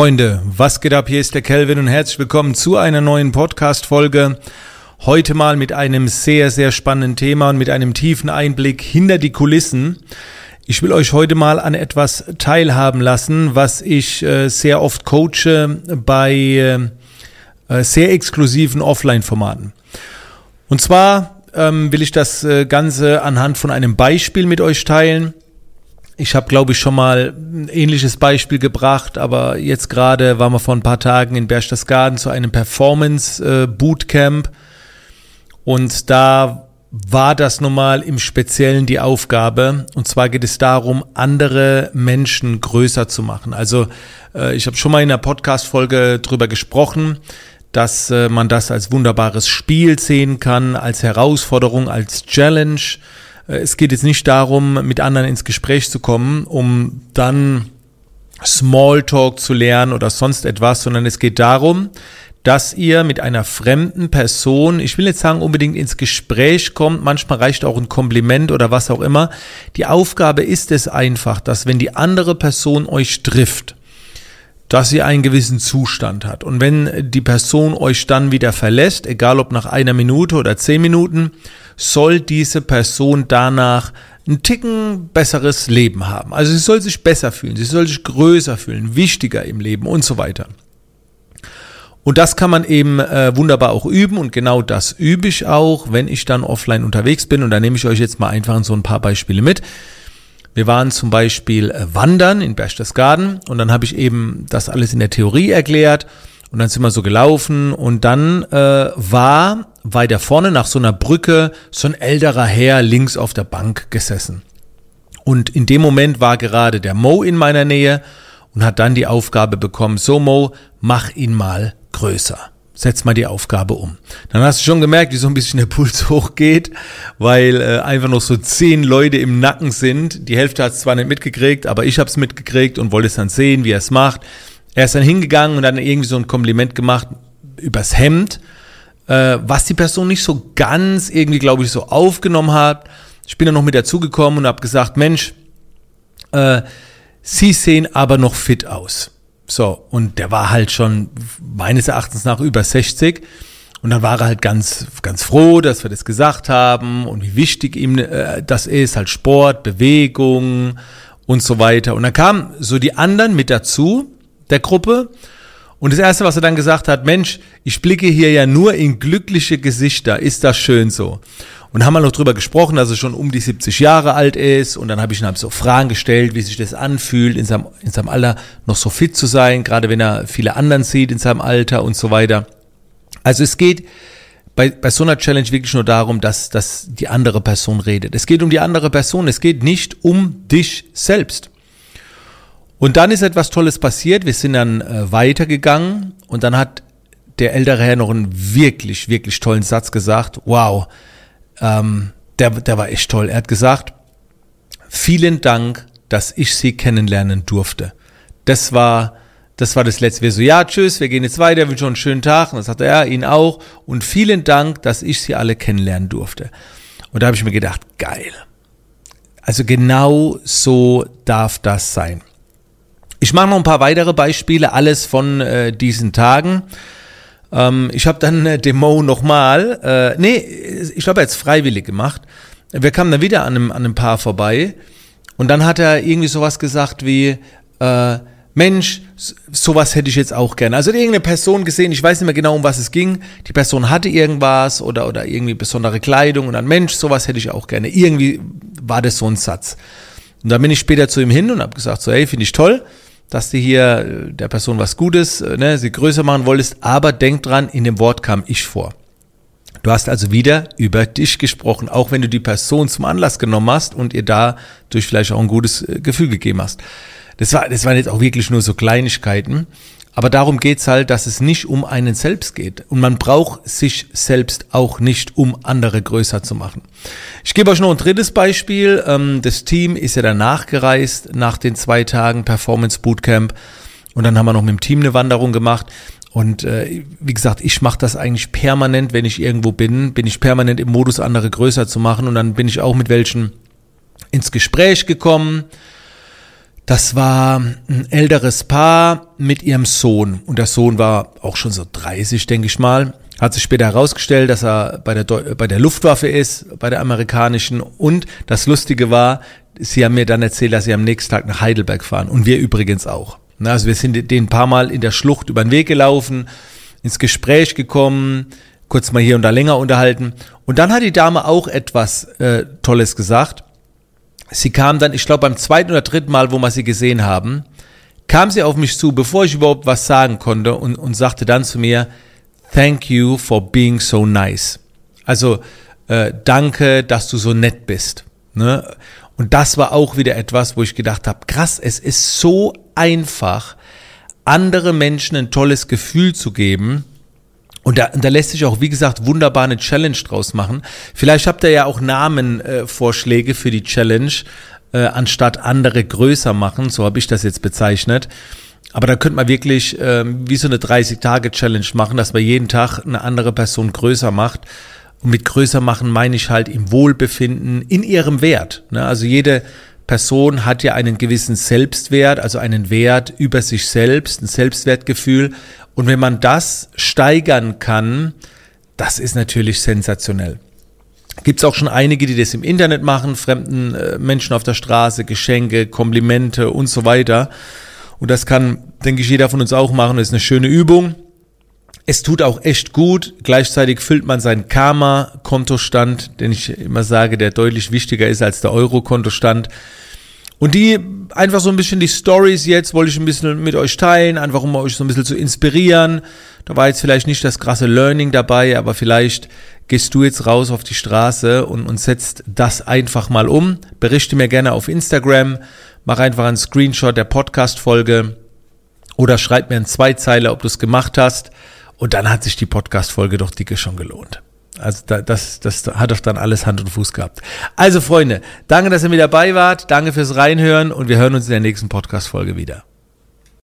Freunde, was geht ab? Hier ist der Kelvin und herzlich willkommen zu einer neuen Podcast-Folge. Heute mal mit einem sehr, sehr spannenden Thema und mit einem tiefen Einblick hinter die Kulissen. Ich will euch heute mal an etwas teilhaben lassen, was ich äh, sehr oft coache bei äh, sehr exklusiven Offline-Formaten. Und zwar ähm, will ich das äh, Ganze anhand von einem Beispiel mit euch teilen. Ich habe, glaube ich, schon mal ein ähnliches Beispiel gebracht, aber jetzt gerade waren wir vor ein paar Tagen in Berchtesgaden zu einem Performance-Bootcamp und da war das nun mal im Speziellen die Aufgabe. Und zwar geht es darum, andere Menschen größer zu machen. Also äh, ich habe schon mal in einer Podcast-Folge drüber gesprochen, dass äh, man das als wunderbares Spiel sehen kann, als Herausforderung, als Challenge es geht jetzt nicht darum, mit anderen ins Gespräch zu kommen, um dann Smalltalk zu lernen oder sonst etwas, sondern es geht darum, dass ihr mit einer fremden Person, ich will jetzt sagen, unbedingt ins Gespräch kommt, manchmal reicht auch ein Kompliment oder was auch immer. Die Aufgabe ist es einfach, dass wenn die andere Person euch trifft, dass sie einen gewissen Zustand hat. Und wenn die Person euch dann wieder verlässt, egal ob nach einer Minute oder zehn Minuten, soll diese Person danach ein Ticken besseres Leben haben. Also sie soll sich besser fühlen, sie soll sich größer fühlen, wichtiger im Leben und so weiter. Und das kann man eben äh, wunderbar auch üben und genau das übe ich auch, wenn ich dann offline unterwegs bin. Und da nehme ich euch jetzt mal einfach so ein paar Beispiele mit. Wir waren zum Beispiel äh, wandern in Berchtesgaden und dann habe ich eben das alles in der Theorie erklärt und dann sind wir so gelaufen und dann äh, war weiter vorne nach so einer Brücke so ein älterer Herr links auf der Bank gesessen. Und in dem Moment war gerade der Mo in meiner Nähe und hat dann die Aufgabe bekommen, so Mo, mach ihn mal größer. Setz mal die Aufgabe um. Dann hast du schon gemerkt, wie so ein bisschen der Puls hochgeht, weil äh, einfach noch so zehn Leute im Nacken sind. Die Hälfte hat es zwar nicht mitgekriegt, aber ich habe es mitgekriegt und wollte es dann sehen, wie er es macht. Er ist dann hingegangen und dann irgendwie so ein Kompliment gemacht übers Hemd, äh, was die Person nicht so ganz irgendwie, glaube ich, so aufgenommen hat. Ich bin dann noch mit dazugekommen und habe gesagt, Mensch, äh, Sie sehen aber noch fit aus. So, und der war halt schon meines Erachtens nach über 60. Und dann war er halt ganz, ganz froh, dass wir das gesagt haben und wie wichtig ihm äh, das ist, halt Sport, Bewegung und so weiter. Und dann kamen so die anderen mit dazu, der Gruppe. Und das Erste, was er dann gesagt hat, Mensch, ich blicke hier ja nur in glückliche Gesichter, ist das schön so? Und haben wir noch drüber gesprochen, dass er schon um die 70 Jahre alt ist. Und dann habe ich ihm so Fragen gestellt, wie sich das anfühlt, in seinem, in seinem Alter noch so fit zu sein, gerade wenn er viele anderen sieht in seinem Alter und so weiter. Also es geht bei, bei so einer Challenge wirklich nur darum, dass, dass die andere Person redet. Es geht um die andere Person, es geht nicht um dich selbst. Und dann ist etwas Tolles passiert. Wir sind dann äh, weitergegangen und dann hat der ältere Herr noch einen wirklich, wirklich tollen Satz gesagt. Wow, ähm, der, der war echt toll. Er hat gesagt, vielen Dank, dass ich Sie kennenlernen durfte. Das war, das war das letzte. Wir so, ja, tschüss, wir gehen jetzt weiter, wünsche einen schönen Tag. Und dann sagte er, ja, Ihnen auch. Und vielen Dank, dass ich Sie alle kennenlernen durfte. Und da habe ich mir gedacht, geil. Also genau so darf das sein. Ich mache noch ein paar weitere Beispiele, alles von äh, diesen Tagen. Ähm, ich habe dann äh, Demo nochmal, äh, nee, ich er hat freiwillig gemacht. Wir kamen dann wieder an einem, an einem Paar vorbei und dann hat er irgendwie sowas gesagt wie, äh, Mensch, sowas hätte ich jetzt auch gerne. Also irgendeine Person gesehen, ich weiß nicht mehr genau, um was es ging. Die Person hatte irgendwas oder, oder irgendwie besondere Kleidung und dann, Mensch, sowas hätte ich auch gerne. Irgendwie war das so ein Satz. Und dann bin ich später zu ihm hin und habe gesagt, so, hey, finde ich toll dass du hier äh, der Person was Gutes, äh, ne, sie größer machen wolltest, aber denk dran, in dem Wort kam ich vor. Du hast also wieder über dich gesprochen, auch wenn du die Person zum Anlass genommen hast und ihr dadurch vielleicht auch ein gutes äh, Gefühl gegeben hast. Das war, das waren jetzt auch wirklich nur so Kleinigkeiten. Aber darum geht's halt, dass es nicht um einen selbst geht. Und man braucht sich selbst auch nicht, um andere größer zu machen. Ich gebe euch noch ein drittes Beispiel. Ähm, das Team ist ja danach gereist, nach den zwei Tagen Performance Bootcamp. Und dann haben wir noch mit dem Team eine Wanderung gemacht. Und äh, wie gesagt, ich mache das eigentlich permanent, wenn ich irgendwo bin, bin ich permanent im Modus, andere größer zu machen. Und dann bin ich auch mit welchen ins Gespräch gekommen Das war ein älteres Paar mit ihrem Sohn. Und der Sohn war auch schon so 30, denke ich mal. Hat sich später herausgestellt, dass er bei der, bei der Luftwaffe ist, bei der amerikanischen. Und das Lustige war, sie haben mir dann erzählt, dass sie am nächsten Tag nach Heidelberg fahren. Und wir übrigens auch. Also wir sind den ein paar Mal in der Schlucht über den Weg gelaufen, ins Gespräch gekommen, kurz mal hier und da länger unterhalten. Und dann hat die Dame auch etwas äh, Tolles gesagt. Sie kam dann, ich glaube beim zweiten oder dritten Mal, wo wir sie gesehen haben, kam sie auf mich zu, bevor ich überhaupt was sagen konnte und, und sagte dann zu mir, Thank you for being so nice. Also äh, danke, dass du so nett bist. Ne? Und das war auch wieder etwas, wo ich gedacht habe, krass, es ist so einfach, andere Menschen ein tolles Gefühl zu geben. Und da, da lässt sich auch, wie gesagt, wunderbar eine Challenge draus machen. Vielleicht habt ihr ja auch Namenvorschläge äh, für die Challenge, äh, anstatt andere größer machen. So habe ich das jetzt bezeichnet. Aber da könnte man wirklich ähm, wie so eine 30-Tage-Challenge machen, dass man jeden Tag eine andere Person größer macht. Und mit größer machen meine ich halt im Wohlbefinden, in ihrem Wert. Ne? Also jede Person hat ja einen gewissen Selbstwert, also einen Wert über sich selbst, ein Selbstwertgefühl. Und wenn man das steigern kann, das ist natürlich sensationell. Gibt es auch schon einige, die das im Internet machen, fremden äh, Menschen auf der Straße, Geschenke, Komplimente und so weiter. Und das kann, denke ich, jeder von uns auch machen. Das ist eine schöne Übung. Es tut auch echt gut. Gleichzeitig füllt man seinen Karma-Kontostand, den ich immer sage, der deutlich wichtiger ist als der Euro-Kontostand. Und die, einfach so ein bisschen die Stories jetzt, wollte ich ein bisschen mit euch teilen, einfach um euch so ein bisschen zu inspirieren. Da war jetzt vielleicht nicht das krasse Learning dabei, aber vielleicht gehst du jetzt raus auf die Straße und, und setzt das einfach mal um. Berichte mir gerne auf Instagram mach einfach einen Screenshot der Podcast-Folge oder schreib mir in zwei Zeile, ob du es gemacht hast. Und dann hat sich die Podcast-Folge doch dicke schon gelohnt. Also das, das hat doch dann alles Hand und Fuß gehabt. Also Freunde, danke, dass ihr mit dabei wart. Danke fürs Reinhören und wir hören uns in der nächsten Podcast-Folge wieder.